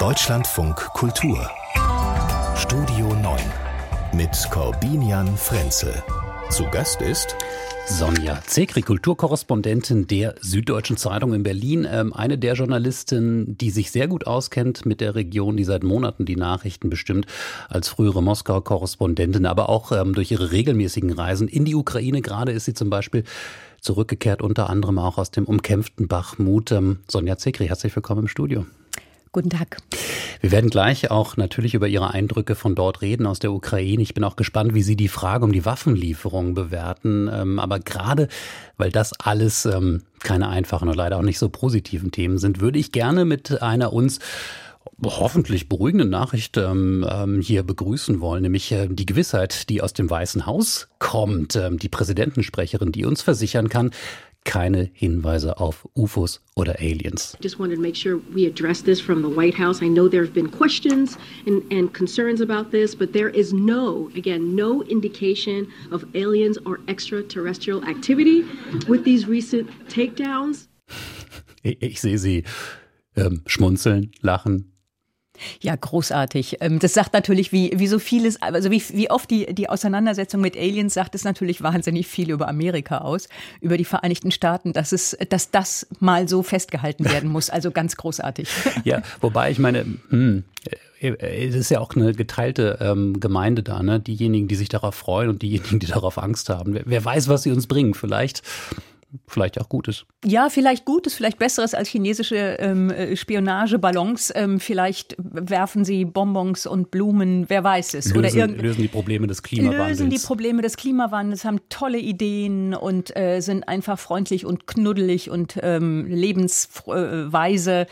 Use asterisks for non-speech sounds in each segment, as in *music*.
Deutschlandfunk Kultur Studio 9 mit Corbinian Frenzel. Zu Gast ist Sonja Zekri, Kulturkorrespondentin der Süddeutschen Zeitung in Berlin. Ähm, eine der Journalistinnen, die sich sehr gut auskennt mit der Region, die seit Monaten die Nachrichten bestimmt, als frühere Moskauer Korrespondentin, aber auch ähm, durch ihre regelmäßigen Reisen in die Ukraine. Gerade ist sie zum Beispiel zurückgekehrt, unter anderem auch aus dem umkämpften Bachmut. Ähm, Sonja Zekri, herzlich willkommen im Studio. Guten Tag. Wir werden gleich auch natürlich über Ihre Eindrücke von dort reden aus der Ukraine. Ich bin auch gespannt, wie Sie die Frage um die Waffenlieferung bewerten. Ähm, aber gerade, weil das alles ähm, keine einfachen und leider auch nicht so positiven Themen sind, würde ich gerne mit einer uns hoffentlich beruhigende Nachricht ähm, ähm, hier begrüßen wollen, nämlich äh, die Gewissheit, die aus dem Weißen Haus kommt, ähm, die Präsidentensprecherin, die uns versichern kann, keine Hinweise auf UFOs oder Aliens. Just wanted to make sure we address this from the White House. I know there have been questions and, and concerns about this, but there is no, again, no indication of aliens or extraterrestrial activity with these recent takedowns. *laughs* Ich, ich sehe Sie ähm, schmunzeln, lachen, ja, großartig. Ähm, das sagt natürlich, wie, wie so vieles, also wie, wie oft die, die Auseinandersetzung mit Aliens sagt es natürlich wahnsinnig viel über Amerika aus, über die Vereinigten Staaten, dass es, dass das mal so festgehalten werden muss. Also ganz großartig. *laughs* Ja, wobei ich meine, hm, es ist ja auch eine geteilte ähm, Gemeinde da, ne? Diejenigen, die sich darauf freuen und diejenigen, die darauf Angst haben. Wer, wer weiß, was sie uns bringen. Vielleicht vielleicht auch Gutes. Ja, vielleicht Gutes, vielleicht Besseres als chinesische ähm, äh, Spionageballons. Ähm, vielleicht werfen sie Bonbons und Blumen, wer weiß es. Lösen, Oder lösen die Probleme des Klimawandels. Lösen die Probleme des Klimawandels, haben tolle Ideen und äh, sind einfach freundlich und knuddelig und ähm, lebensweise.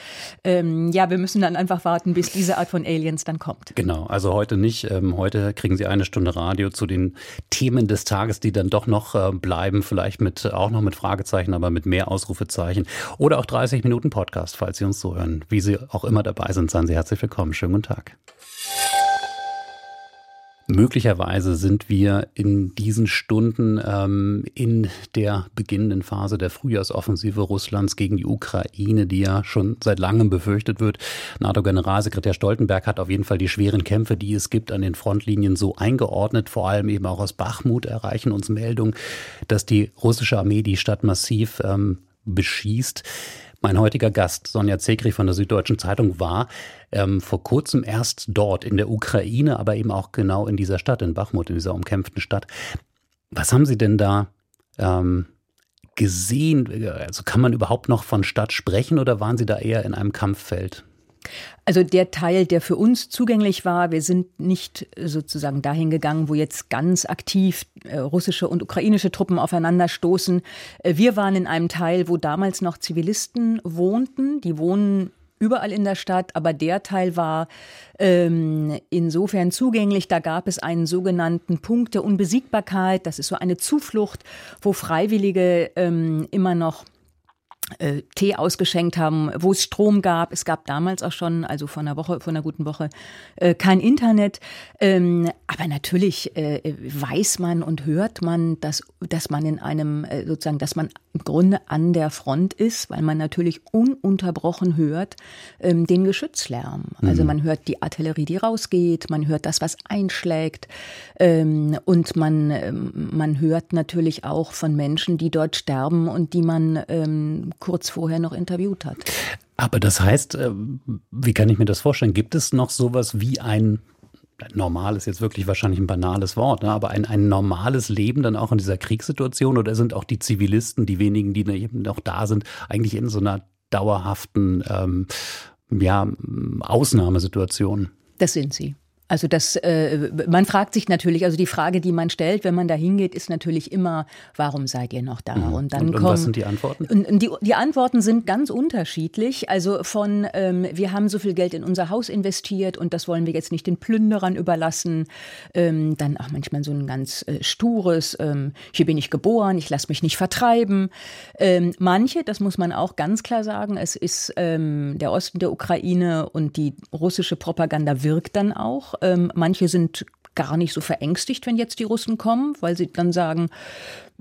Ähm, ja, wir müssen dann einfach warten, bis diese Art von Aliens dann kommt. Genau, also heute nicht. Ähm, heute kriegen Sie eine Stunde Radio zu den Themen des Tages, die dann doch noch äh, bleiben, vielleicht mit auch noch mit Fragen Fragezeichen, aber mit mehr Ausrufezeichen. Oder auch 30 Minuten Podcast, falls Sie uns so hören. Wie Sie auch immer dabei sind, seien Sie herzlich willkommen. Schönen guten Tag. Möglicherweise sind wir in diesen Stunden ähm, in der beginnenden Phase der Frühjahrsoffensive Russlands gegen die Ukraine, die ja schon seit langem befürchtet wird. NATO-Generalsekretär Stoltenberg hat auf jeden Fall die schweren Kämpfe, die es gibt, an den Frontlinien so eingeordnet. Vor allem eben auch aus Bachmut erreichen uns Meldungen, dass die russische Armee die Stadt massiv ähm, beschießt. Mein heutiger Gast, Sonja Zekri von der Süddeutschen Zeitung, war ähm, vor kurzem erst dort in der Ukraine, aber eben auch genau in dieser Stadt, in Bachmut, in dieser umkämpften Stadt. Was haben Sie denn da ähm, gesehen? Also kann man überhaupt noch von Stadt sprechen oder waren Sie da eher in einem Kampffeld? Also der Teil, der für uns zugänglich war, wir sind nicht sozusagen dahin gegangen, wo jetzt ganz aktiv äh, russische und ukrainische Truppen aufeinanderstoßen. Äh, wir waren in einem Teil, wo damals noch Zivilisten wohnten. Die wohnen überall in der Stadt, aber der Teil war ähm, insofern zugänglich. Da gab es einen sogenannten Punkt der Unbesiegbarkeit. Das ist so eine Zuflucht, wo Freiwillige ähm, immer noch äh, Tee ausgeschenkt haben, wo es Strom gab. Es gab damals auch schon, also vor einer Woche, vor einer guten Woche, äh, kein Internet. Ähm, aber natürlich äh, weiß man und hört man, dass, dass man in einem, äh, sozusagen, dass man im Grunde an der Front ist, weil man natürlich ununterbrochen hört ähm, den Geschützlärm. Also mhm. man hört die Artillerie, die rausgeht, man hört das, was einschlägt ähm, und man, ähm, man hört natürlich auch von Menschen, die dort sterben und die man ähm, kurz vorher noch interviewt hat. Aber das heißt, äh, wie kann ich mir das vorstellen? Gibt es noch sowas wie ein normal ist jetzt wirklich wahrscheinlich ein banales Wort, ne? aber ein, ein normales Leben dann auch in dieser Kriegssituation oder sind auch die Zivilisten, die wenigen, die eben noch da sind, eigentlich in so einer dauerhaften ähm, ja, Ausnahmesituation? Das sind sie. Also das, äh, man fragt sich natürlich, also die Frage, die man stellt, wenn man da hingeht, ist natürlich immer, warum seid ihr noch da? Mhm. Und dann und, und kommen, was sind die Antworten? Und die, die Antworten sind ganz unterschiedlich. Also von, ähm, wir haben so viel Geld in unser Haus investiert und das wollen wir jetzt nicht den Plünderern überlassen. Ähm, dann auch manchmal so ein ganz äh, stures, ähm, hier bin ich geboren, ich lasse mich nicht vertreiben. Ähm, manche, das muss man auch ganz klar sagen, es ist ähm, der Osten der Ukraine und die russische Propaganda wirkt dann auch. Ähm, manche sind gar nicht so verängstigt, wenn jetzt die Russen kommen, weil sie dann sagen,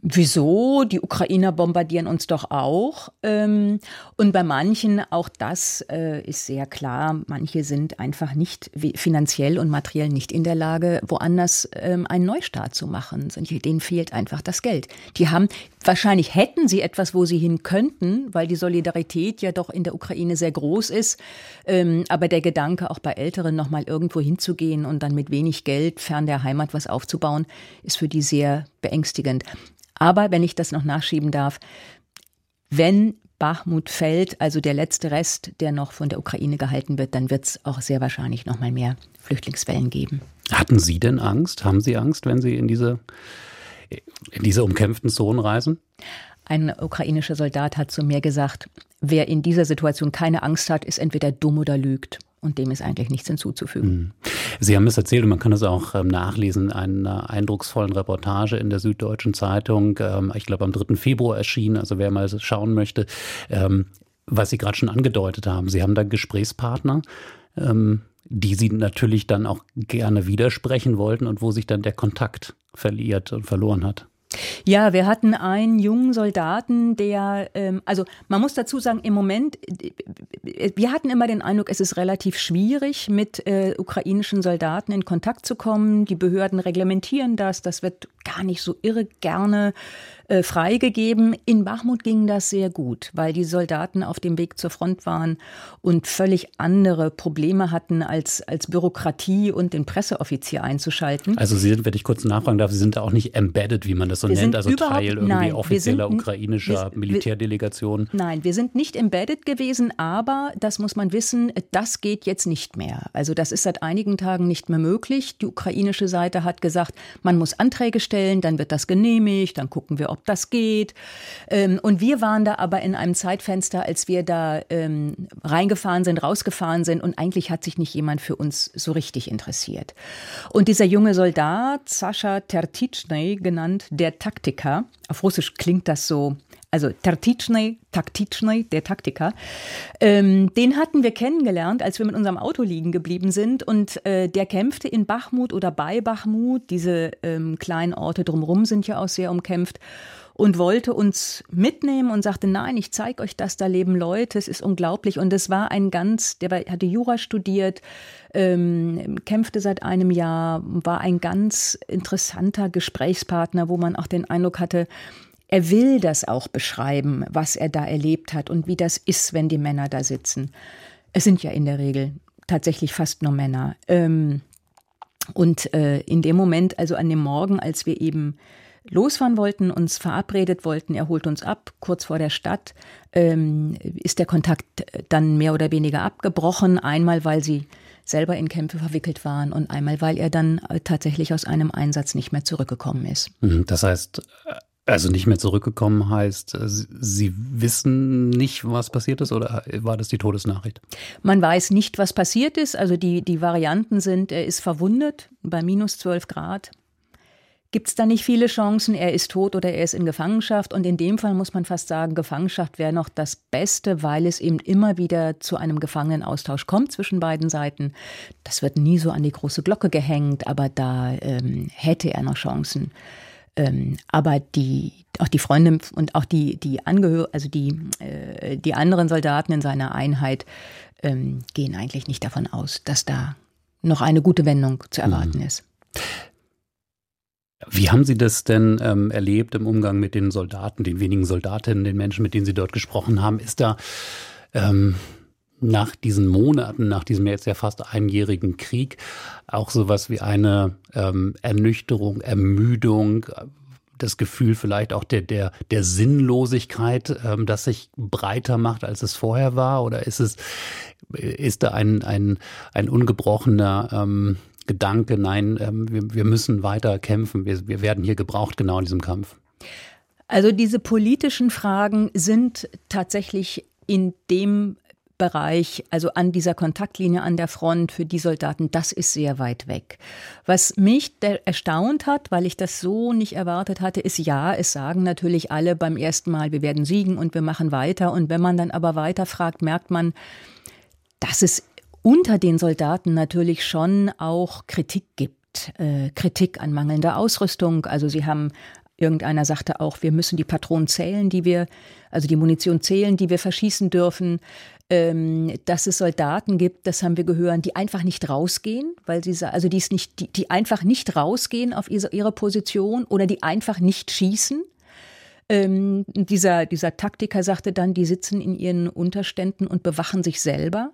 Wieso? Die Ukrainer bombardieren uns doch auch. Ähm, und bei manchen, auch das äh, ist sehr klar, manche sind einfach nicht finanziell und materiell nicht in der Lage, woanders ähm, einen Neustart zu machen. Denen fehlt einfach das Geld. Die haben, wahrscheinlich hätten sie etwas, wo sie hin könnten, weil die Solidarität ja doch in der Ukraine sehr groß ist. Ähm, aber der Gedanke, auch bei Älteren nochmal irgendwo hinzugehen und dann mit wenig Geld fern der Heimat was aufzubauen, ist für die sehr beängstigend. Aber wenn ich das noch nachschieben darf, wenn Bachmut fällt, also der letzte Rest, der noch von der Ukraine gehalten wird, dann wird es auch sehr wahrscheinlich noch mal mehr Flüchtlingswellen geben. Hatten Sie denn Angst? Haben Sie Angst, wenn Sie in diese, in diese umkämpften Zonen reisen? Ein ukrainischer Soldat hat zu mir gesagt, wer in dieser Situation keine Angst hat, ist entweder dumm oder lügt. Und dem ist eigentlich nichts hinzuzufügen. Hm. Sie haben es erzählt und man kann es auch ähm, nachlesen, in einer eindrucksvollen Reportage in der Süddeutschen Zeitung, ähm, ich glaube am 3. Februar erschienen, also wer mal schauen möchte, ähm, was Sie gerade schon angedeutet haben. Sie haben da Gesprächspartner, die Sie natürlich dann auch gerne widersprechen wollten und wo sich dann der Kontakt verliert und verloren hat. Ja, wir hatten einen jungen Soldaten, der, ähm, also man muss dazu sagen, im Moment, wir hatten immer den Eindruck, es ist relativ schwierig, mit äh, ukrainischen Soldaten in Kontakt zu kommen. Die Behörden reglementieren das, das wird gar nicht so irre gerne äh, freigegeben. In Bachmut ging das sehr gut, weil die Soldaten auf dem Weg zur Front waren und völlig andere Probleme hatten, als, als Bürokratie und den Presseoffizier einzuschalten. Also Sie sind, wenn ich kurz nachfragen darf, Sie sind da auch nicht embedded, wie man das so wir nennt, also Teil irgendwie nein, offizieller sind, ukrainischer wir, Militärdelegation. Nein, wir sind nicht embedded gewesen, aber das muss man wissen, das geht jetzt nicht mehr. Also das ist seit einigen Tagen nicht mehr möglich. Die ukrainische Seite hat gesagt, man muss Anträge stellen, dann wird das genehmigt, dann gucken wir, ob ob das geht. Ähm, und wir waren da aber in einem Zeitfenster, als wir da ähm, reingefahren sind, rausgefahren sind und eigentlich hat sich nicht jemand für uns so richtig interessiert. Und dieser junge Soldat, Sascha Tertitschny genannt, der Taktiker, auf Russisch klingt das so also Tertitschny, Taktitschny, der Taktiker, ähm, den hatten wir kennengelernt, als wir mit unserem Auto liegen geblieben sind. Und äh, der kämpfte in Bachmut oder bei Bachmut. Diese ähm, kleinen Orte drumherum sind ja auch sehr umkämpft. Und wollte uns mitnehmen und sagte, nein, ich zeige euch das, da leben Leute, es ist unglaublich. Und es war ein ganz, der hatte Jura studiert, ähm, kämpfte seit einem Jahr, war ein ganz interessanter Gesprächspartner, wo man auch den Eindruck hatte, er will das auch beschreiben, was er da erlebt hat und wie das ist, wenn die Männer da sitzen. Es sind ja in der Regel tatsächlich fast nur Männer. Ähm, und äh, in dem Moment, also an dem Morgen, als wir eben losfahren wollten, uns verabredet wollten, er holt uns ab, kurz vor der Stadt, ähm, ist der Kontakt dann mehr oder weniger abgebrochen. Einmal, weil sie selber in Kämpfe verwickelt waren und einmal, weil er dann äh, tatsächlich aus einem Einsatz nicht mehr zurückgekommen ist. Mhm, das heißt, also nicht mehr zurückgekommen heißt, äh, Sie wissen nicht, was passiert ist oder war das die Todesnachricht? Man weiß nicht, was passiert ist. Also die, die Varianten sind, er ist verwundet bei minus 12 Grad. Gibt es da nicht viele Chancen, er ist tot oder er ist in Gefangenschaft? Und in dem Fall muss man fast sagen, Gefangenschaft wäre noch das Beste, weil es eben immer wieder zu einem Gefangenenaustausch kommt zwischen beiden Seiten. Das wird nie so an die große Glocke gehängt, aber da ähm, hätte er noch Chancen. Ähm, aber die, auch die Freunde und auch die, die Angehör also die, äh, die anderen Soldaten in seiner Einheit ähm, gehen eigentlich nicht davon aus, dass da noch eine gute Wendung zu erwarten mhm. ist. Wie haben Sie das denn ähm, erlebt im Umgang mit den Soldaten, den wenigen Soldatinnen, den Menschen, mit denen Sie dort gesprochen haben? Ist da ähm, nach diesen Monaten, nach diesem jetzt ja fast einjährigen Krieg, auch sowas wie eine ähm, Ernüchterung, Ermüdung, das Gefühl vielleicht auch der, der, der Sinnlosigkeit, ähm, das sich breiter macht, als es vorher war? Oder ist es, ist da ein, ein, ein ungebrochener ähm, Gedanke, nein, ähm, wir, wir müssen weiter kämpfen, wir, wir werden hier gebraucht genau in diesem Kampf? Also diese politischen Fragen sind tatsächlich in dem Bereich, also an dieser Kontaktlinie an der Front für die Soldaten, das ist sehr weit weg. Was mich erstaunt hat, weil ich das so nicht erwartet hatte, ist ja, es sagen natürlich alle beim ersten Mal, wir werden siegen und wir machen weiter. Und wenn man dann aber weiter fragt, merkt man, dass es unter den Soldaten natürlich schon auch Kritik gibt. Äh, Kritik an mangelnder Ausrüstung. Also sie haben Irgendeiner sagte auch, wir müssen die Patronen zählen, die wir, also die Munition zählen, die wir verschießen dürfen. Ähm, dass es Soldaten gibt, das haben wir gehört, die einfach nicht rausgehen, weil sie also die, ist nicht, die, die einfach nicht rausgehen auf ihre, ihre Position oder die einfach nicht schießen. Ähm, dieser, dieser Taktiker sagte dann, die sitzen in ihren Unterständen und bewachen sich selber.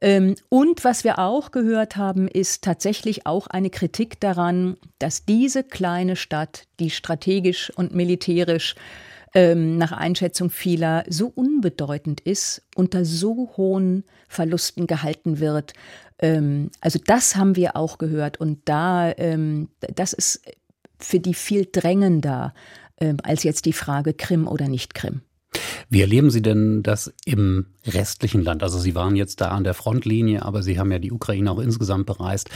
Ähm, und was wir auch gehört haben, ist tatsächlich auch eine Kritik daran, dass diese kleine Stadt, die strategisch und militärisch ähm, nach Einschätzung vieler so unbedeutend ist, unter so hohen Verlusten gehalten wird. Ähm, also das haben wir auch gehört und da, ähm, das ist für die viel drängender ähm, als jetzt die Frage Krim oder nicht Krim. Wie erleben Sie denn das im restlichen Land? Also Sie waren jetzt da an der Frontlinie, aber Sie haben ja die Ukraine auch insgesamt bereist.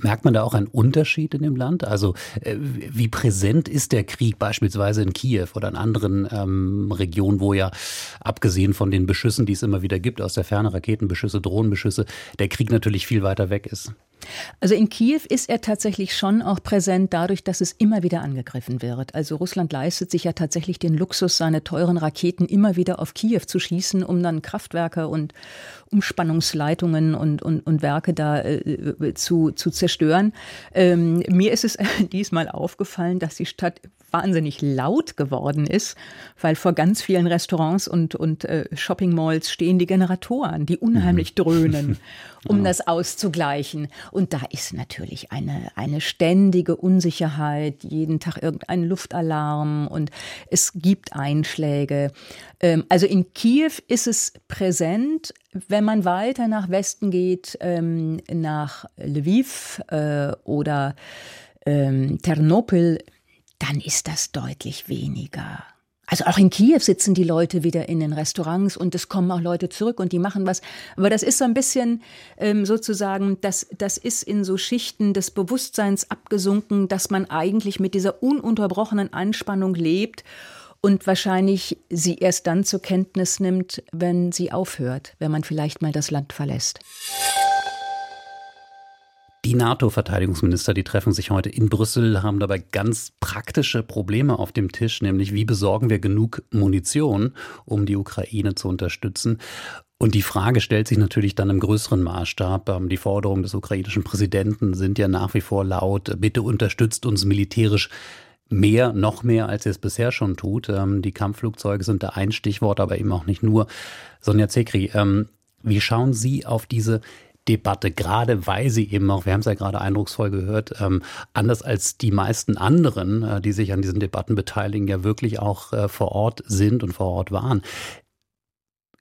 Merkt man da auch einen Unterschied in dem Land? Also äh, wie präsent ist der Krieg beispielsweise in Kiew oder in anderen ähm, Regionen, wo ja abgesehen von den Beschüssen, die es immer wieder gibt, aus der Ferne Raketenbeschüsse, Drohnenbeschüsse, der Krieg natürlich viel weiter weg ist? Also in Kiew ist er tatsächlich schon auch präsent dadurch, dass es immer wieder angegriffen wird. Also Russland leistet sich ja tatsächlich den Luxus, seine teuren Raketen immer wieder auf Kiew zu schießen, um dann Kraftwerke und Umspannungsleitungen und, und, und Werke da äh, zu, zu zerstören. Ähm, mir ist es *laughs* diesmal aufgefallen, dass die Stadt wahnsinnig laut geworden ist, weil vor ganz vielen Restaurants und, und äh, Shopping Malls stehen die Generatoren, die unheimlich mhm. dröhnen, *laughs* um ja. das auszugleichen. Und da ist natürlich eine, eine ständige Unsicherheit, jeden Tag irgendein Luftalarm und es gibt Einschläge. Ähm, also in Kiew ist es präsent. Wenn man weiter nach Westen geht, ähm, nach Lviv äh, oder ähm, Ternopil, dann ist das deutlich weniger. Also auch in Kiew sitzen die Leute wieder in den Restaurants und es kommen auch Leute zurück und die machen was. Aber das ist so ein bisschen ähm, sozusagen, das, das ist in so Schichten des Bewusstseins abgesunken, dass man eigentlich mit dieser ununterbrochenen Anspannung lebt und wahrscheinlich sie erst dann zur Kenntnis nimmt, wenn sie aufhört, wenn man vielleicht mal das Land verlässt. Die NATO-Verteidigungsminister, die treffen sich heute in Brüssel, haben dabei ganz praktische Probleme auf dem Tisch, nämlich wie besorgen wir genug Munition, um die Ukraine zu unterstützen. Und die Frage stellt sich natürlich dann im größeren Maßstab. Ähm, die Forderungen des ukrainischen Präsidenten sind ja nach wie vor laut, bitte unterstützt uns militärisch mehr, noch mehr, als er es bisher schon tut. Ähm, die Kampfflugzeuge sind da ein Stichwort, aber eben auch nicht nur. Sonja Zekri, ähm, wie schauen Sie auf diese Debatte, gerade weil sie eben auch, wir haben es ja gerade eindrucksvoll gehört, ähm, anders als die meisten anderen, äh, die sich an diesen Debatten beteiligen, ja wirklich auch äh, vor Ort sind und vor Ort waren.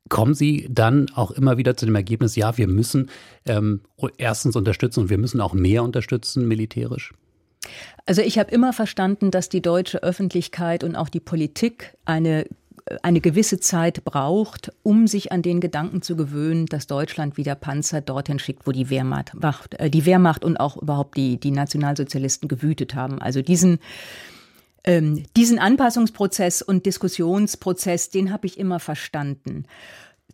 Kommen Sie dann auch immer wieder zu dem Ergebnis, ja, wir müssen ähm, erstens unterstützen und wir müssen auch mehr unterstützen militärisch? Also ich habe immer verstanden, dass die deutsche Öffentlichkeit und auch die Politik eine eine gewisse Zeit braucht, um sich an den Gedanken zu gewöhnen, dass Deutschland wieder Panzer dorthin schickt, wo die Wehrmacht, äh, die Wehrmacht und auch überhaupt die, die Nationalsozialisten gewütet haben. Also diesen, ähm, diesen Anpassungsprozess und Diskussionsprozess, den habe ich immer verstanden.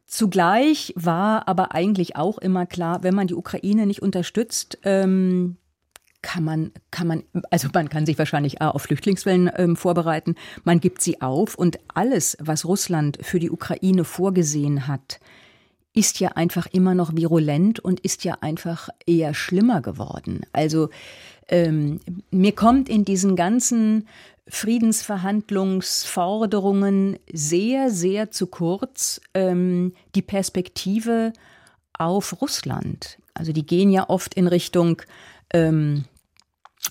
Zugleich war aber eigentlich auch immer klar, wenn man die Ukraine nicht unterstützt, ähm, kann man, kann man, also man kann sich wahrscheinlich auf Flüchtlingswellen ähm, vorbereiten. Man gibt sie auf und alles, was Russland für die Ukraine vorgesehen hat, ist ja einfach immer noch virulent und ist ja einfach eher schlimmer geworden. Also ähm, mir kommt in diesen ganzen Friedensverhandlungsforderungen sehr, sehr zu kurz ähm, die Perspektive auf Russland. Also die gehen ja oft in Richtung ähm,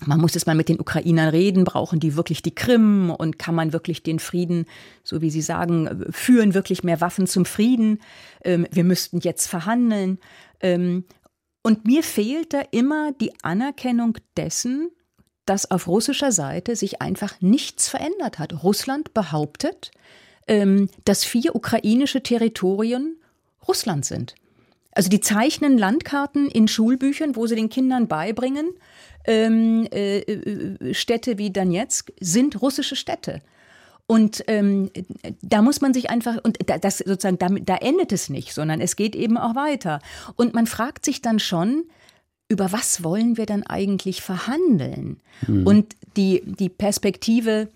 man muss jetzt mal mit den Ukrainern reden, brauchen die wirklich die Krim und kann man wirklich den Frieden, so wie Sie sagen, führen wirklich mehr Waffen zum Frieden? Ähm, wir müssten jetzt verhandeln. Ähm, und mir fehlt da immer die Anerkennung dessen, dass auf russischer Seite sich einfach nichts verändert hat. Russland behauptet, ähm, dass vier ukrainische Territorien Russland sind. Also die zeichnen Landkarten in Schulbüchern, wo sie den Kindern beibringen, ähm, äh, äh, Städte wie Donetsk sind russische Städte. Und ähm, da muss man sich einfach, und das sozusagen, da, da endet es nicht, sondern es geht eben auch weiter. Und man fragt sich dann schon, über was wollen wir dann eigentlich verhandeln? Mhm. Und die, die Perspektive,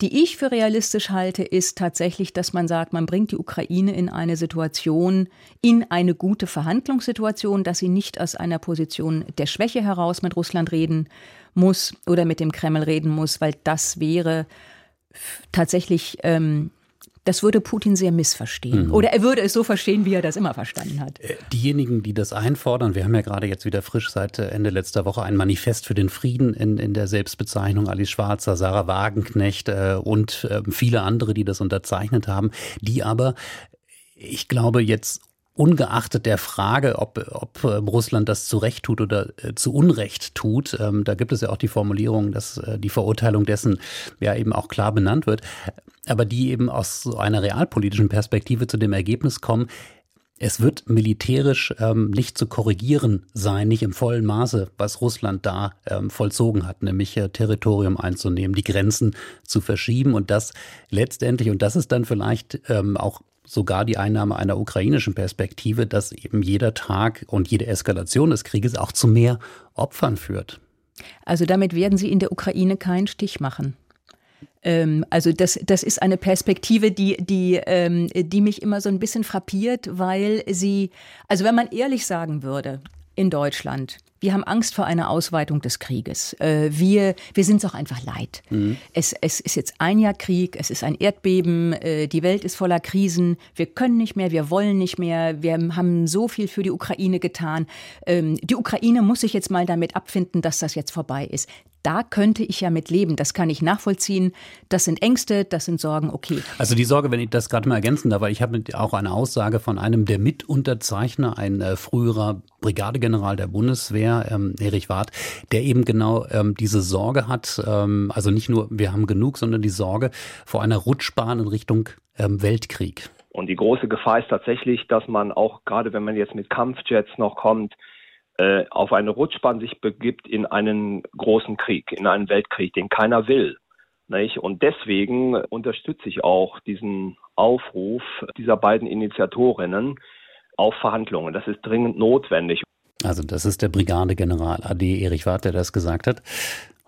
die ich für realistisch halte, ist tatsächlich, dass man sagt, man bringt die Ukraine in eine Situation, in eine gute Verhandlungssituation, dass sie nicht aus einer Position der Schwäche heraus mit Russland reden muss oder mit dem Kreml reden muss, weil das wäre tatsächlich ähm, das würde Putin sehr missverstehen. Mhm. Oder er würde es so verstehen, wie er das immer verstanden hat. Äh, diejenigen, die das einfordern, wir haben ja gerade jetzt wieder frisch seit äh, Ende letzter Woche ein Manifest für den Frieden in, in der Selbstbezeichnung, Alice Schwarzer, Sarah Wagenknecht äh, und äh, viele andere, die das unterzeichnet haben, die aber ich glaube, jetzt ungeachtet der Frage, ob, ob ähm, Russland das zu Recht tut oder äh, zu Unrecht tut, ähm, da gibt es ja auch die Formulierung, dass äh, die Verurteilung dessen ja eben auch klar benannt wird, aber die eben aus so einer realpolitischen Perspektive zu dem Ergebnis kommen, es wird militärisch ähm, nicht zu korrigieren sein, nicht im vollen Maße, was Russland da ähm, vollzogen hat, nämlich äh, Territorium einzunehmen, die Grenzen zu verschieben. Und das letztendlich, und das ist dann vielleicht ähm, auch sogar die Einnahme einer ukrainischen Perspektive, dass eben jeder Tag und jede Eskalation des Krieges auch zu mehr Opfern führt. Also damit werden Sie in der Ukraine keinen Stich machen. Ähm, also das, das ist eine Perspektive, die, die, ähm, die mich immer so ein bisschen frappiert, weil sie, also wenn man ehrlich sagen würde, in Deutschland, wir haben Angst vor einer Ausweitung des Krieges. Äh, wir, wir sind es auch einfach leid. Mhm. Es, es ist jetzt ein Jahr Krieg, es ist ein Erdbeben, äh, die Welt ist voller Krisen. Wir können nicht mehr, wir wollen nicht mehr. Wir haben so viel für die Ukraine getan. Ähm, die Ukraine muss sich jetzt mal damit abfinden, dass das jetzt vorbei ist da könnte ich ja mit leben. Das kann ich nachvollziehen. Das sind Ängste, das sind Sorgen, okay. Also die Sorge, wenn ich das gerade mal ergänzen darf, weil ich habe auch eine Aussage von einem der Mitunterzeichner, ein äh, früherer Brigadegeneral der Bundeswehr, ähm, Erich Warth, der eben genau ähm, diese Sorge hat, ähm, also nicht nur wir haben genug, sondern die Sorge vor einer Rutschbahn in Richtung ähm, Weltkrieg. Und die große Gefahr ist tatsächlich, dass man auch, gerade wenn man jetzt mit Kampfjets noch kommt, äh, auf eine Rutschbahn sich begibt in einen großen Krieg, in einen Weltkrieg, den keiner will. Nicht? Und deswegen unterstütze ich auch diesen Aufruf dieser beiden Initiatorinnen auf Verhandlungen. Das ist dringend notwendig. Also das ist der Brigadegeneral AD Erich Wart, der das gesagt hat.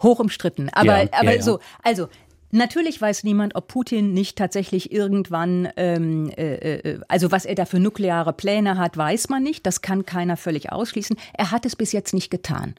Hoch umstritten. Aber, ja, aber ja, ja. so, also Natürlich weiß niemand, ob Putin nicht tatsächlich irgendwann, ähm, äh, äh, also was er da für nukleare Pläne hat, weiß man nicht. Das kann keiner völlig ausschließen. Er hat es bis jetzt nicht getan.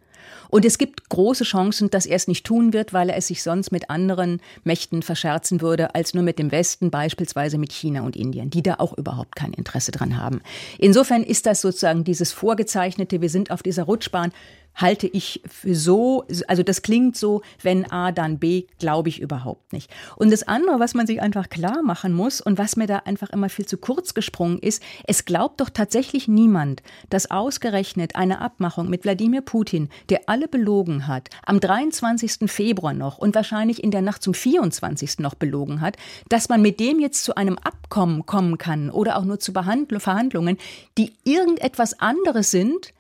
Und es gibt große Chancen, dass er es nicht tun wird, weil er es sich sonst mit anderen Mächten verscherzen würde, als nur mit dem Westen, beispielsweise mit China und Indien, die da auch überhaupt kein Interesse dran haben. Insofern ist das sozusagen dieses vorgezeichnete, wir sind auf dieser Rutschbahn, halte ich für so, also das klingt so, wenn A, dann B, glaube ich überhaupt nicht. Und das andere, was man sich einfach klar machen muss und was mir da einfach immer viel zu kurz gesprungen ist, es glaubt doch tatsächlich niemand, dass ausgerechnet eine Abmachung mit Wladimir Putin, der alle belogen hat, am 23. Februar noch und wahrscheinlich in der Nacht zum 24. noch belogen hat, dass man mit dem jetzt zu einem Abkommen kommen kann oder auch nur zu Verhandlungen, die irgendetwas anderes sind,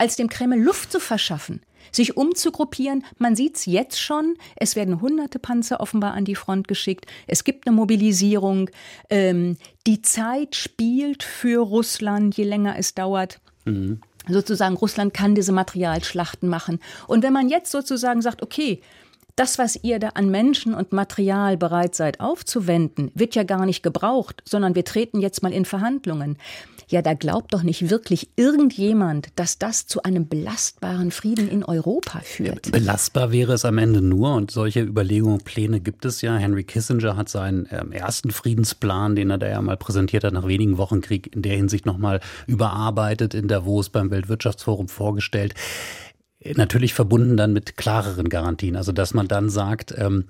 als dem Kreml Luft zu verschaffen, sich umzugruppieren. Man sieht es jetzt schon. Es werden hunderte Panzer offenbar an die Front geschickt. Es gibt eine Mobilisierung. Ähm, die Zeit spielt für Russland, je länger es dauert. Mhm. Sozusagen, Russland kann diese Materialschlachten machen. Und wenn man jetzt sozusagen sagt, okay, das, was ihr da an Menschen und Material bereit seid aufzuwenden, wird ja gar nicht gebraucht, sondern wir treten jetzt mal in Verhandlungen. Ja, da glaubt doch nicht wirklich irgendjemand, dass das zu einem belastbaren Frieden in Europa führt. Belastbar wäre es am Ende nur und solche Überlegungen, Pläne gibt es ja. Henry Kissinger hat seinen ähm, ersten Friedensplan, den er da ja mal präsentiert hat nach wenigen Wochen Krieg, in der Hinsicht nochmal überarbeitet in Davos beim Weltwirtschaftsforum vorgestellt. Natürlich verbunden dann mit klareren Garantien. Also, dass man dann sagt, ähm,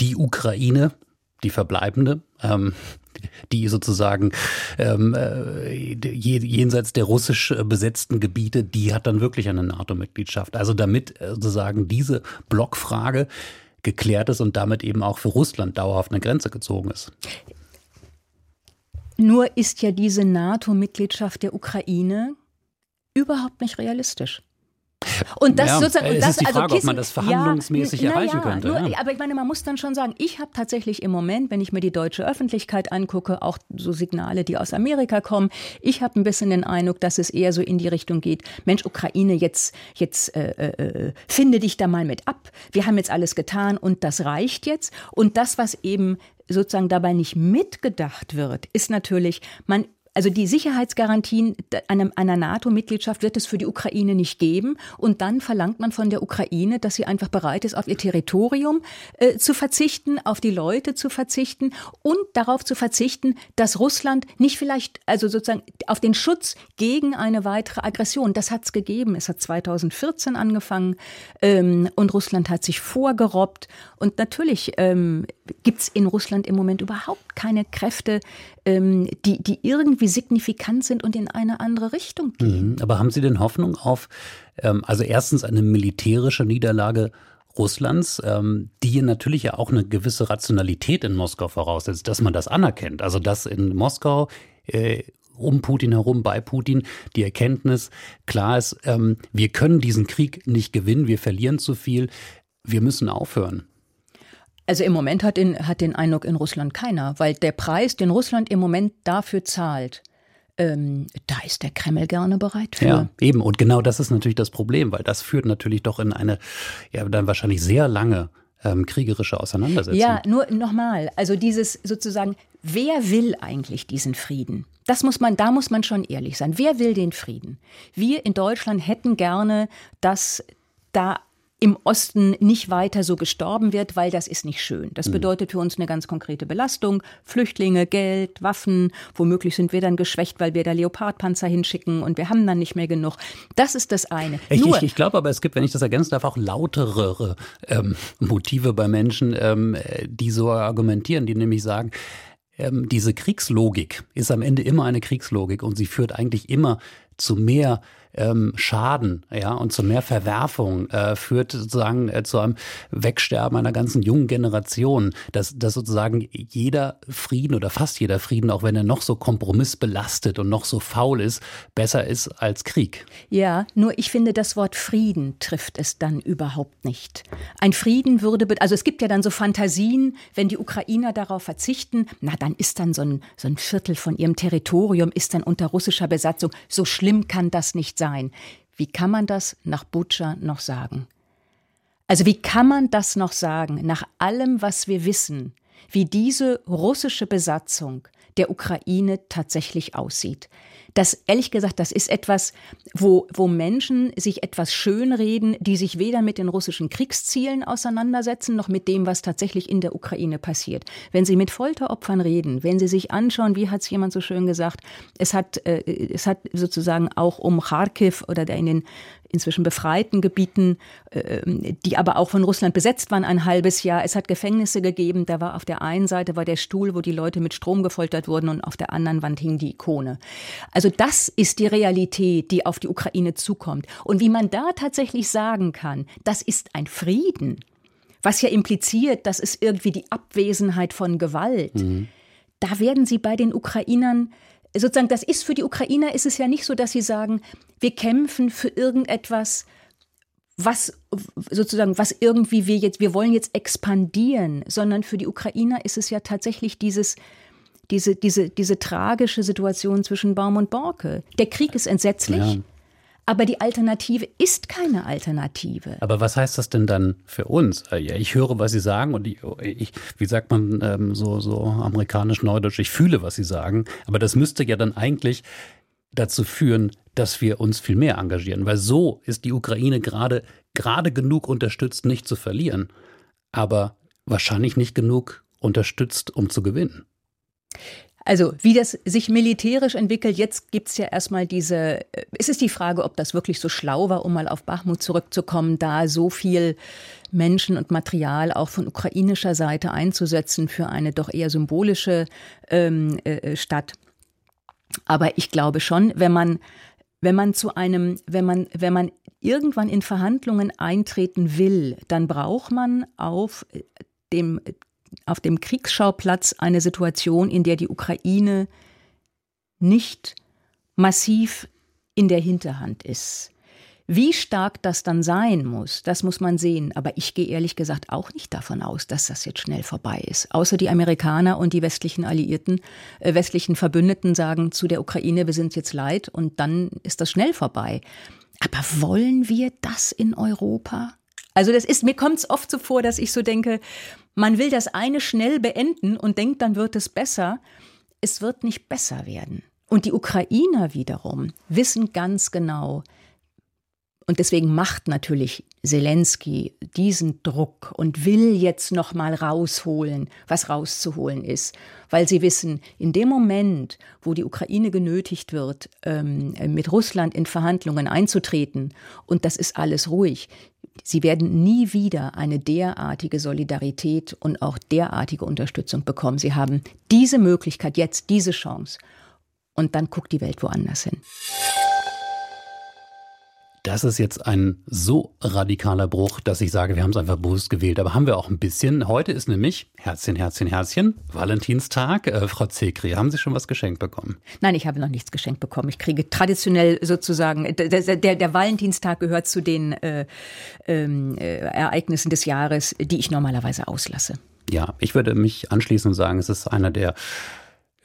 die Ukraine, die verbleibende, ähm, die sozusagen ähm, äh, jenseits der russisch besetzten Gebiete, die hat dann wirklich eine NATO-Mitgliedschaft. Also damit äh, sozusagen diese Blockfrage geklärt ist und damit eben auch für Russland dauerhaft eine Grenze gezogen ist. Nur ist ja diese NATO-Mitgliedschaft der Ukraine überhaupt nicht realistisch. Und das ja, sozusagen, und das, ist die also Frage, also Kissen, ob man das verhandlungsmäßig ja, erreichen ja, könnte. Nur, aber ich meine, man muss dann schon sagen, ich habe tatsächlich im Moment, wenn ich mir die deutsche Öffentlichkeit angucke, auch so Signale, die aus Amerika kommen, ich habe ein bisschen den Eindruck, dass es eher so in die Richtung geht, Mensch, Ukraine, jetzt, jetzt äh, äh, äh finde dich da mal mit ab. Wir haben jetzt alles getan und das reicht jetzt. Und das, was eben sozusagen dabei nicht mitgedacht wird, ist natürlich, man also die Sicherheitsgarantien einer, NATO-Mitgliedschaft wird es für die Ukraine nicht geben. Und dann verlangt man von der Ukraine, dass sie einfach bereit ist, auf ihr Territorium äh, zu verzichten, auf die Leute zu verzichten und darauf zu verzichten, dass Russland nicht vielleicht, also sozusagen auf den Schutz gegen eine weitere Aggression, das hat es gegeben. Es hat 2014 angefangen ähm, und Russland hat sich vorgerobbt. Und natürlich ähm, gibt es in Russland im Moment überhaupt keine Kräfte, ähm, die, die irgendwie signifikant sind und in eine andere Richtung gehen. Mhm. Aber haben Sie denn Hoffnung auf, ähm, also erstens eine militärische Niederlage Russlands, ähm, die natürlich ja auch eine gewisse Rationalität in Moskau voraussetzt, dass man das anerkennt. Also dass in Moskau äh, um Putin herum, bei Putin, die Erkenntnis klar ist, ähm, wir können diesen Krieg nicht gewinnen, wir verlieren zu viel, wir müssen aufhören. Also im Moment hat, in, hat den Eindruck in Russland keiner, weil der Preis, den Russland im Moment dafür zahlt, ähm, da ist der Kreml gerne bereit für. Ja, eben. Und genau das ist natürlich das Problem, weil das führt natürlich doch in eine, ja, dann wahrscheinlich sehr lange ähm, kriegerische Auseinandersetzung. Ja, nur nochmal. Also dieses sozusagen, wer will eigentlich diesen Frieden? Das muss man, da muss man schon ehrlich sein. Wer will den Frieden? Wir in Deutschland hätten gerne, dass da im Osten nicht weiter so gestorben wird, weil das ist nicht schön. Das mhm. bedeutet für uns eine ganz konkrete Belastung. Flüchtlinge, Geld, Waffen. Womöglich sind wir dann geschwächt, weil wir da Leopardpanzer hinschicken und wir haben dann nicht mehr genug. Das ist das eine. Ich, Nur, ich, ich glaube aber, es gibt, wenn ich das ergänzen darf, auch lautere ähm, Motive bei Menschen, ähm, die so argumentieren, die nämlich sagen, ähm, diese Kriegslogik ist am Ende immer eine Kriegslogik und sie führt eigentlich immer zu mehr ähm, Schaden ja, und zu mehr Verwerfung äh, führt sozusagen äh, zu einem Wegsterben einer ganzen jungen Generation, dass, dass sozusagen jeder Frieden oder fast jeder Frieden, auch wenn er noch so kompromissbelastet und noch so faul ist, besser ist als Krieg. Ja, nur ich finde, das Wort Frieden trifft es dann überhaupt nicht. Ein Frieden würde, also es gibt ja dann so Fantasien, wenn die Ukrainer darauf verzichten, na dann ist dann so ein, so ein Viertel von ihrem Territorium ist dann unter russischer Besatzung. So schlimm kann das nicht sein sein. Wie kann man das nach Butcher noch sagen? Also wie kann man das noch sagen, nach allem, was wir wissen, wie diese russische Besatzung der Ukraine tatsächlich aussieht? das ehrlich gesagt, das ist etwas, wo, wo Menschen sich etwas schönreden, die sich weder mit den russischen Kriegszielen auseinandersetzen, noch mit dem, was tatsächlich in der Ukraine passiert. Wenn sie mit Folteropfern reden, wenn sie sich anschauen, wie hat es jemand so schön gesagt, es hat, äh, es hat sozusagen auch um Kharkiv oder der in den inzwischen befreiten Gebieten, äh, die aber auch von Russland besetzt waren ein halbes Jahr. Es hat Gefängnisse gegeben. Da war auf der einen Seite war der Stuhl, wo die Leute mit Strom gefoltert wurden und auf der anderen Wand hing die Ikone. Also das ist die Realität, die auf die Ukraine zukommt. Und wie man da tatsächlich sagen kann, das ist ein Frieden, was ja impliziert, das ist irgendwie die Abwesenheit von Gewalt. Mhm. Da werden sie bei den Ukrainern sozusagen, das ist für die Ukrainer ist es ja nicht so, dass sie sagen, wir kämpfen für irgendetwas, was sozusagen, was irgendwie wir jetzt, wir wollen jetzt expandieren, sondern für die Ukrainer ist es ja tatsächlich dieses, diese, diese, diese tragische Situation zwischen Baum und Borke. Der Krieg ist entsetzlich. Ja. Aber die Alternative ist keine Alternative. Aber was heißt das denn dann für uns? Äh, ich höre, was Sie sagen und ich, wie sagt man ähm, so, so amerikanisch-neudeutsch, ich fühle, was Sie sagen. Aber das müsste ja dann eigentlich dazu führen, dass wir uns viel mehr engagieren. Weil so ist die Ukraine gerade, gerade genug unterstützt, nicht zu verlieren. Aber wahrscheinlich nicht genug unterstützt, um zu gewinnen. Also wie das sich militärisch entwickelt, jetzt gibt's ja erstmal diese, äh, es ist die Frage, ob das wirklich so schlau war, um mal auf Bachmut zurückzukommen, da so viel Menschen und Material auch von ukrainischer Seite einzusetzen für eine doch eher symbolische ähm, äh, Stadt. Aber ich glaube schon, wenn man wenn man zu einem, wenn man, wenn man irgendwann in Verhandlungen eintreten will, dann braucht man auf dem auf dem Kriegsschauplatz eine Situation, in der die Ukraine nicht massiv in der Hinterhand ist. Wie stark das dann sein muss, das muss man sehen. Aber ich gehe ehrlich gesagt auch nicht davon aus, dass das jetzt schnell vorbei ist. Außer die Amerikaner und die westlichen Alliierten, äh, westlichen Verbündeten sagen zu der Ukraine, wir sind jetzt leid und dann ist das schnell vorbei. Aber wollen wir das in Europa? Also das ist, mir kommt es oft so vor, dass ich so denke, man will das eine schnell beenden und denkt, dann wird es besser. Es wird nicht besser werden. Und die Ukrainer wiederum wissen ganz genau, und deswegen macht natürlich Zelensky diesen Druck und will jetzt noch mal rausholen, was rauszuholen ist, weil sie wissen, in dem Moment, wo die Ukraine genötigt wird, ähm, mit Russland in Verhandlungen einzutreten, und das ist alles ruhig, sie werden nie wieder eine derartige Solidarität und auch derartige Unterstützung bekommen. Sie haben diese Möglichkeit jetzt, diese Chance, und dann guckt die Welt woanders hin. Das ist jetzt ein so radikaler Bruch, dass ich sage, wir haben es einfach bewusst gewählt. Aber haben wir auch ein bisschen. Heute ist nämlich Herzchen, Herzchen, Herzchen, Valentinstag. Äh, Frau Zekri, haben Sie schon was geschenkt bekommen? Nein, ich habe noch nichts geschenkt bekommen. Ich kriege traditionell sozusagen, der, der, der Valentinstag gehört zu den äh, ähm, äh, Ereignissen des Jahres, die ich normalerweise auslasse. Ja, ich würde mich anschließen und sagen, es ist einer der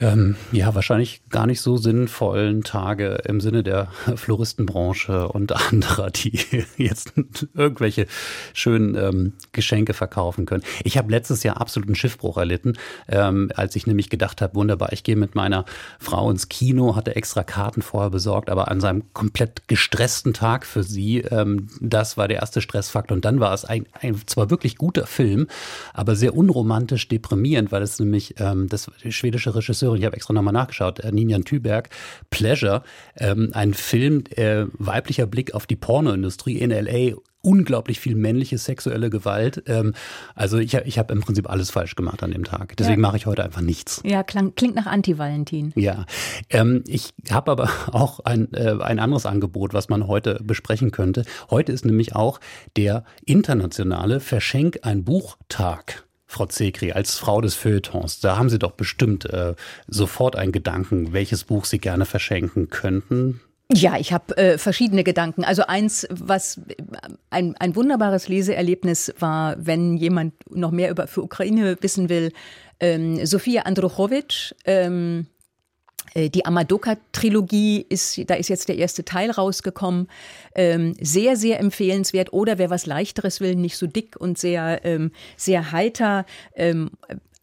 ähm, ja, wahrscheinlich gar nicht so sinnvollen Tage im Sinne der *laughs* Floristenbranche und anderer, die *laughs* jetzt irgendwelche schönen ähm, Geschenke verkaufen können. Ich habe letztes Jahr absoluten Schiffbruch erlitten, ähm, als ich nämlich gedacht habe, wunderbar, ich gehe mit meiner Frau ins Kino, hatte extra Karten vorher besorgt, aber an seinem komplett gestressten Tag für sie, ähm, das war der erste Stressfaktor. Und dann war es ein, ein zwar wirklich guter Film, aber sehr unromantisch deprimierend, weil es nämlich ähm, das schwedische Regisseur Regisseurin, ich habe extra nochmal nachgeschaut, äh, Ninian Thüberg, Pleasure, ähm, ein Film, äh, weiblicher Blick auf die Pornoindustrie in L.A., unglaublich viel männliche sexuelle Gewalt. Ähm, also ich, ich habe im Prinzip alles falsch gemacht an dem Tag. Deswegen ja. mache ich heute einfach nichts. Ja, klang, klingt nach Anti-Valentin. Ja, ähm, ich habe aber *laughs* auch ein, äh, ein anderes Angebot, was man heute besprechen könnte. Heute ist nämlich auch der internationale Verschenk ein Buchtag. Frau Zekri, als Frau des Feuilletons, da haben Sie doch bestimmt äh, sofort einen Gedanken, welches Buch Sie gerne verschenken könnten. Ja, ich habe äh, verschiedene Gedanken. Also eins, was äh, ein, ein wunderbares Leseerlebnis war, wenn jemand noch mehr über für Ukraine wissen will, ähm, Sofia Andruchowitsch, ähm, äh, die Amadoka-Trilogie ist, da ist jetzt der erste Teil rausgekommen. Ähm, sehr, sehr empfehlenswert. Oder wer was Leichteres will, nicht so dick und sehr, ähm, sehr heiter. Ähm,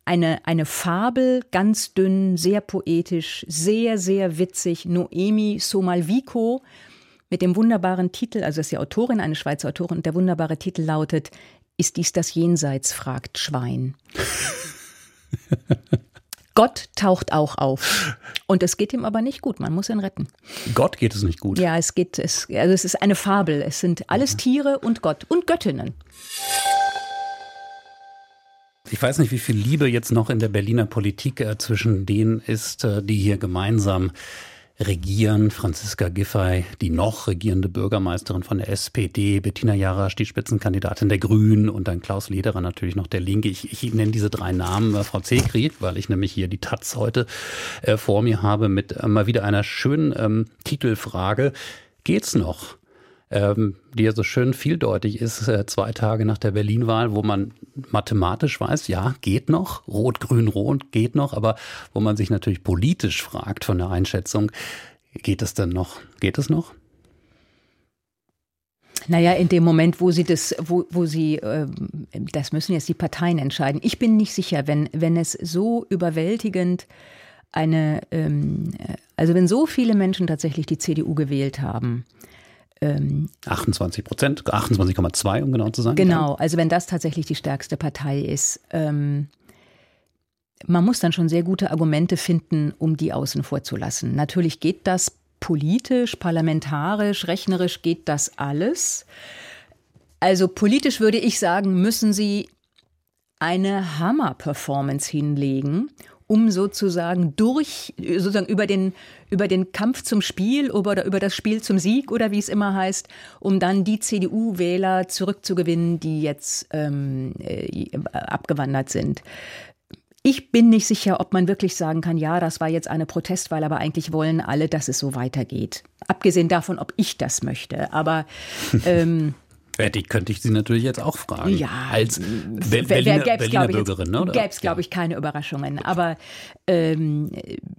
eine, eine Fabel, ganz dünn, sehr poetisch, sehr, sehr witzig. Noemi Somalvico mit dem wunderbaren Titel, also ist die Autorin, eine Schweizer Autorin, und der wunderbare Titel lautet Ist dies das Jenseits? fragt Schwein. *laughs* Gott taucht auch auf. Und es geht ihm aber nicht gut. Man muss ihn retten. Gott geht es nicht gut. Ja, es geht, es, also es ist eine Fabel. Es sind alles Tiere und Gott und Göttinnen. Ich weiß nicht, wie viel Liebe jetzt noch in der Berliner Politik äh, zwischen denen ist, äh, die hier gemeinsam regieren. Franziska Giffey, die noch regierende Bürgermeisterin von der SPD, Bettina Jarasch, die Spitzenkandidatin der Grünen und dann Klaus Lederer natürlich noch der Linke. Ich, ich nenne diese drei Namen äh, Frau Zekri, weil ich nämlich hier die Taz heute äh, vor mir habe mit äh, mal wieder einer schönen ähm, Titelfrage. Geht's noch? Ähm, die ja so schön vieldeutig ist, äh, zwei Tage nach der Berlin-Wahl, wo man mathematisch weiß, ja, geht noch, rot, grün, rot geht noch, aber wo man sich natürlich politisch fragt von der Einschätzung, geht es denn noch? Geht es noch? Naja, in dem Moment, wo sie das, wo, wo sie, äh, das müssen jetzt die Parteien entscheiden. Ich bin nicht sicher, wenn, wenn es so überwältigend eine, ähm, also wenn so viele Menschen tatsächlich die CDU gewählt haben, 28 Prozent, 28,2 um genau zu sein. Genau, also wenn das tatsächlich die stärkste Partei ist, ähm, man muss dann schon sehr gute Argumente finden, um die außen vor zu lassen. Natürlich geht das politisch, parlamentarisch, rechnerisch geht das alles. Also politisch würde ich sagen, müssen Sie eine Hammer-Performance hinlegen, um sozusagen durch, sozusagen über den, über den Kampf zum Spiel oder über das Spiel zum Sieg oder wie es immer heißt, um dann die CDU-Wähler zurückzugewinnen, die jetzt ähm, äh, abgewandert sind. ich bin nicht sicher, ob man wirklich sagen kann, ja, das war jetzt eine Protestwahl, aber eigentlich wollen alle, dass es so weitergeht. Abgesehen davon, ob ich das möchte. Aber *laughs* ähm, Die könnte ich Sie natürlich jetzt auch fragen. Ja, als Be Berliner, Berliner Bürgerin. Ne, Gäbe es, glaube ich, keine Überraschungen. Aber ähm,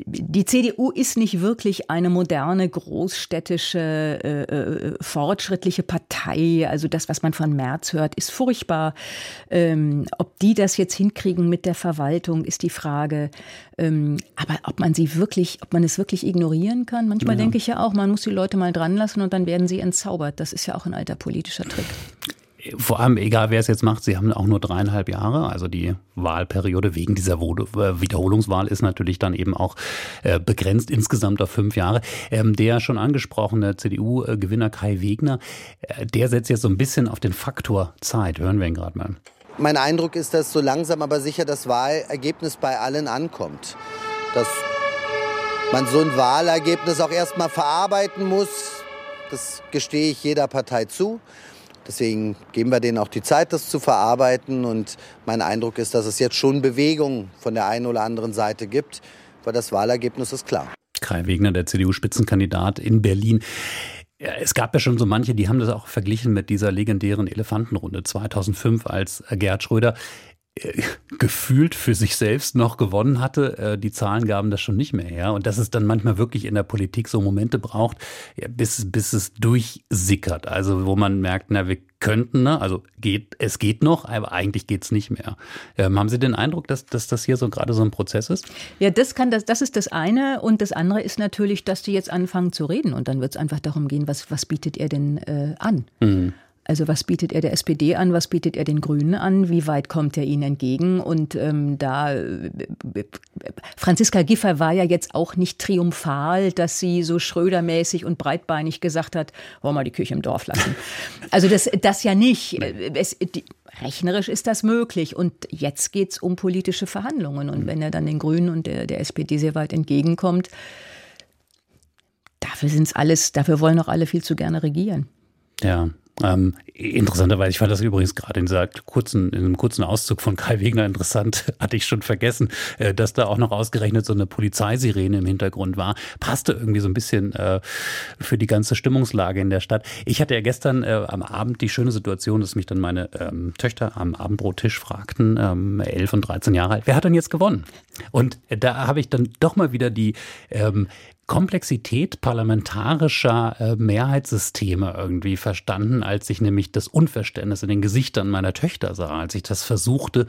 die CDU ist nicht wirklich eine moderne, großstädtische, äh, äh, fortschrittliche Partei. Also das, was man von Merz hört, ist furchtbar. Ähm, ob die das jetzt hinkriegen mit der Verwaltung, ist die Frage. Ähm, aber ob man sie wirklich, ob man es wirklich ignorieren kann, manchmal ja. denke ich ja auch, man muss die Leute mal dran lassen und dann werden sie entzaubert. Das ist ja auch ein alter politischer Trick. Vor allem, egal wer es jetzt macht, sie haben auch nur dreieinhalb Jahre. Also die Wahlperiode wegen dieser äh, Wiederholungswahl ist natürlich dann eben auch äh, begrenzt insgesamt auf fünf Jahre. Ähm, der schon angesprochene CDU-Gewinner Kai Wegner, äh, der setzt jetzt so ein bisschen auf den Faktor Zeit. Hören wir ihn gerade mal. Mein Eindruck ist, dass so langsam aber sicher das Wahlergebnis bei allen ankommt. Dass man so ein Wahlergebnis auch erstmal verarbeiten muss, das gestehe ich jeder Partei zu. Deswegen geben wir denen auch die Zeit, das zu verarbeiten. Und mein Eindruck ist, dass es jetzt schon Bewegung von der einen oder anderen Seite gibt, weil das Wahlergebnis ist klar. Kai Wegner, der CDU-Spitzenkandidat in Berlin. Es gab ja schon so manche, die haben das auch verglichen mit dieser legendären Elefantenrunde 2005, als Gerhard Schröder gefühlt für sich selbst noch gewonnen hatte. Äh, die Zahlen gaben das schon nicht mehr her. Und dass es dann manchmal wirklich in der Politik so Momente braucht, bis, bis es durchsickert. Also wo man merkt, na, wir könnten, ne? also geht, es geht noch, aber eigentlich geht es nicht mehr. Ähm, haben Sie den Eindruck, dass, dass das hier so gerade so ein Prozess ist? Ja, das kann das, das ist das eine. Und das andere ist natürlich, dass die jetzt anfangen zu reden. Und dann wird es einfach darum gehen, was, was bietet er denn äh, an? Mhm. Also was bietet er der SPD an, was bietet er den Grünen an, wie weit kommt er ihnen entgegen? Und ähm, da Franziska Giffey war ja jetzt auch nicht triumphal, dass sie so schrödermäßig und breitbeinig gesagt hat, wollen wir die Küche im Dorf lassen. *laughs* Also das, das ja nicht. Es, die, rechnerisch ist das möglich. Und jetzt geht es um politische Verhandlungen. Und wenn er dann den Grünen und der, der SPD sehr weit entgegenkommt, dafür sind es alles, dafür wollen auch alle viel zu gerne regieren. Ja, ähm, interessanterweise, ich fand das übrigens gerade in kurzen, in einem kurzen Auszug von Kai Wegner interessant, *laughs* hatte ich schon vergessen, äh, dass da auch noch ausgerechnet so eine Polizeisirene im Hintergrund war. Passte irgendwie so ein bisschen äh, für die ganze Stimmungslage in der Stadt. Ich hatte ja gestern äh, am Abend die schöne Situation, dass mich dann meine ähm, Töchter am Abendbrottisch fragten, ähm, 11 und 13 Jahre alt, wer hat denn jetzt gewonnen? Und da habe ich dann doch mal wieder die, ähm, Komplexität parlamentarischer äh, Mehrheitssysteme irgendwie verstanden, als ich nämlich das Unverständnis in den Gesichtern meiner Töchter sah, als ich das versuchte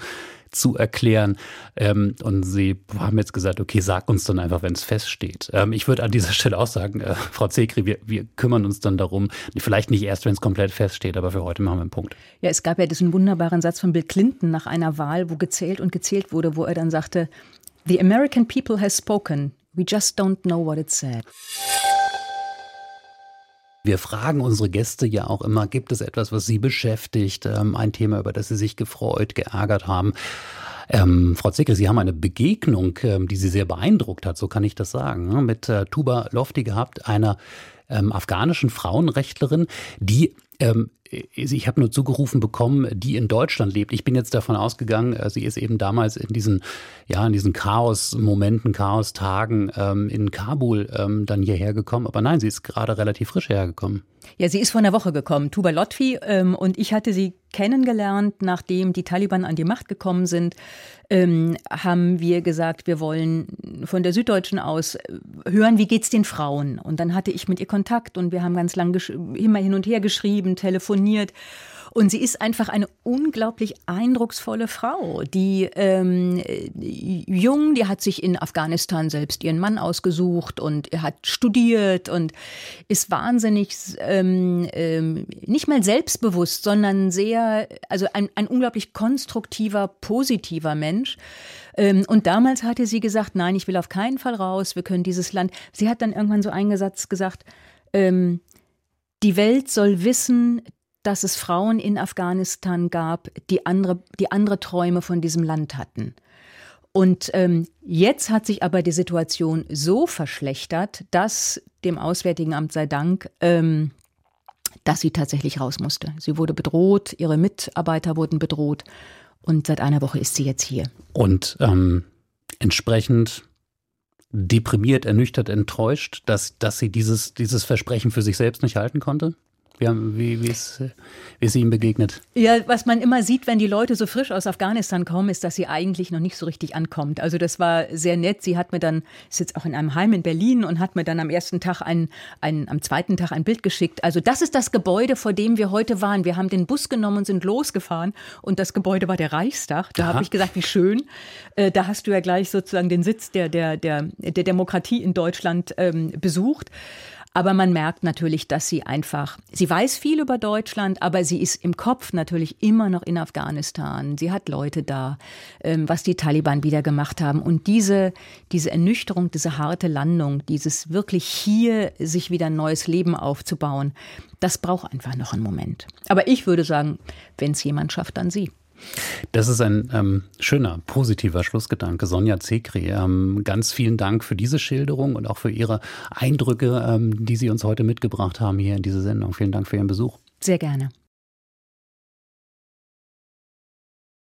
zu erklären. Ähm, und sie haben jetzt gesagt, okay, sag uns dann einfach, wenn es feststeht. Ähm, ich würde an dieser Stelle auch sagen, äh, Frau Zekri, wir, wir kümmern uns dann darum, vielleicht nicht erst, wenn es komplett feststeht, aber für heute machen wir einen Punkt. Ja, es gab ja diesen wunderbaren Satz von Bill Clinton nach einer Wahl, wo gezählt und gezählt wurde, wo er dann sagte, The American people has spoken. We just don't know what it said. Wir fragen unsere Gäste ja auch immer, gibt es etwas, was Sie beschäftigt, ähm, ein Thema, über das Sie sich gefreut, geärgert haben? Ähm, Frau Zicke, Sie haben eine Begegnung, ähm, die Sie sehr beeindruckt hat, so kann ich das sagen, ne, mit äh, Tuba Lofti gehabt, einer ähm, afghanischen Frauenrechtlerin, die ähm, ich habe nur zugerufen bekommen, die in Deutschland lebt. Ich bin jetzt davon ausgegangen, äh, sie ist eben damals in diesen, ja, in diesen Chaos-Momenten, Chaos-Tagen ähm, in Kabul ähm, dann hierher gekommen. Aber nein, sie ist gerade relativ frisch hergekommen. Ja, sie ist vor einer Woche gekommen, Tuba Lotfi, ähm, und ich hatte sie kennengelernt, nachdem die Taliban an die Macht gekommen sind, ähm, haben wir gesagt, wir wollen von der Süddeutschen aus äh, hören, wie geht's den Frauen. Und dann hatte ich mit ihr Kontakt und wir haben ganz lang immer hin und her geschrieben, telefoniert. Und sie ist einfach eine unglaublich eindrucksvolle Frau, die ähm, jung, die hat sich in Afghanistan selbst ihren Mann ausgesucht und hat studiert und ist wahnsinnig ähm, ähm, nicht mal selbstbewusst, sondern sehr, also ein, ein unglaublich konstruktiver, positiver Mensch. Ähm, und damals hatte sie gesagt, nein, ich will auf keinen Fall raus, wir können dieses Land. Sie hat dann irgendwann so einen Satz gesagt, ähm, die Welt soll wissen, dass es Frauen in Afghanistan gab, die andere, die andere Träume von diesem Land hatten. Und ähm, jetzt hat sich aber die Situation so verschlechtert, dass dem Auswärtigen Amt sei Dank, ähm, dass sie tatsächlich raus musste. Sie wurde bedroht, ihre Mitarbeiter wurden bedroht. Und seit einer Woche ist sie jetzt hier. Und ähm, entsprechend deprimiert, ernüchtert, enttäuscht, dass, dass sie dieses, dieses Versprechen für sich selbst nicht halten konnte? Wie, wie, wie, ist, wie ist sie ihm begegnet? Ja, was man immer sieht, wenn die Leute so frisch aus Afghanistan kommen, ist, dass sie eigentlich noch nicht so richtig ankommt. Also das war sehr nett. Sie hat mir dann, ist jetzt auch in einem Heim in Berlin und hat mir dann am ersten Tag ein, ein, am zweiten Tag ein Bild geschickt. Also das ist das Gebäude, vor dem wir heute waren. Wir haben den Bus genommen und sind losgefahren und das Gebäude war der Reichstag. Da habe ich gesagt, wie schön. Äh, da hast du ja gleich sozusagen den Sitz der, der, der, der Demokratie in Deutschland ähm, besucht. Aber man merkt natürlich, dass sie einfach, sie weiß viel über Deutschland, aber sie ist im Kopf natürlich immer noch in Afghanistan. Sie hat Leute da, ähm, was die Taliban wieder gemacht haben. Und diese, diese Ernüchterung, diese harte Landung, dieses wirklich hier sich wieder ein neues Leben aufzubauen, das braucht einfach noch einen Moment. Aber ich würde sagen, wenn es jemand schafft, dann sie. Das ist ein ähm, schöner, positiver Schlussgedanke. Sonja Zekri, ähm, ganz vielen Dank für diese Schilderung und auch für Ihre Eindrücke, ähm, die Sie uns heute mitgebracht haben hier in diese Sendung. Vielen Dank für Ihren Besuch. Sehr gerne.